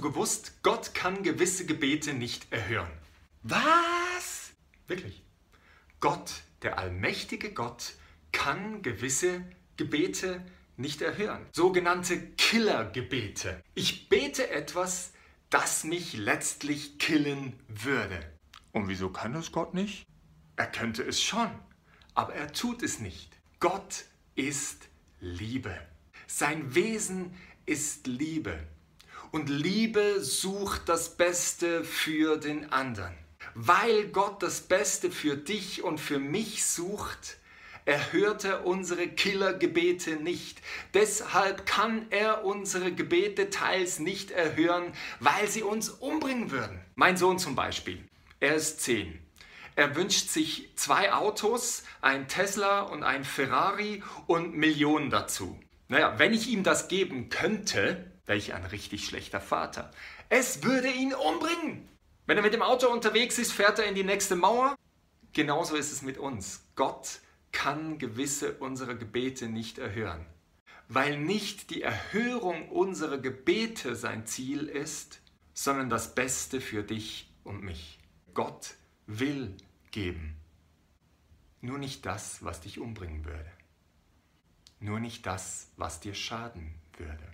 gewusst, Gott kann gewisse Gebete nicht erhören? Was? Wirklich? Gott, der allmächtige Gott, kann gewisse Gebete nicht erhören. Sogenannte Killergebete. Ich bete etwas, das mich letztlich killen würde. Und wieso kann das Gott nicht? Er könnte es schon, aber er tut es nicht. Gott ist Liebe. Sein Wesen ist Liebe. Und Liebe sucht das Beste für den anderen. Weil Gott das Beste für dich und für mich sucht, erhört er unsere Killergebete nicht. Deshalb kann er unsere Gebete teils nicht erhören, weil sie uns umbringen würden. Mein Sohn zum Beispiel, er ist zehn. Er wünscht sich zwei Autos, ein Tesla und ein Ferrari und Millionen dazu. Naja, wenn ich ihm das geben könnte, wäre ich ein richtig schlechter Vater. Es würde ihn umbringen. Wenn er mit dem Auto unterwegs ist, fährt er in die nächste Mauer. Genauso ist es mit uns. Gott kann gewisse unserer Gebete nicht erhören, weil nicht die Erhörung unserer Gebete sein Ziel ist, sondern das Beste für dich und mich. Gott will geben. Nur nicht das, was dich umbringen würde. Nur nicht das, was dir schaden würde.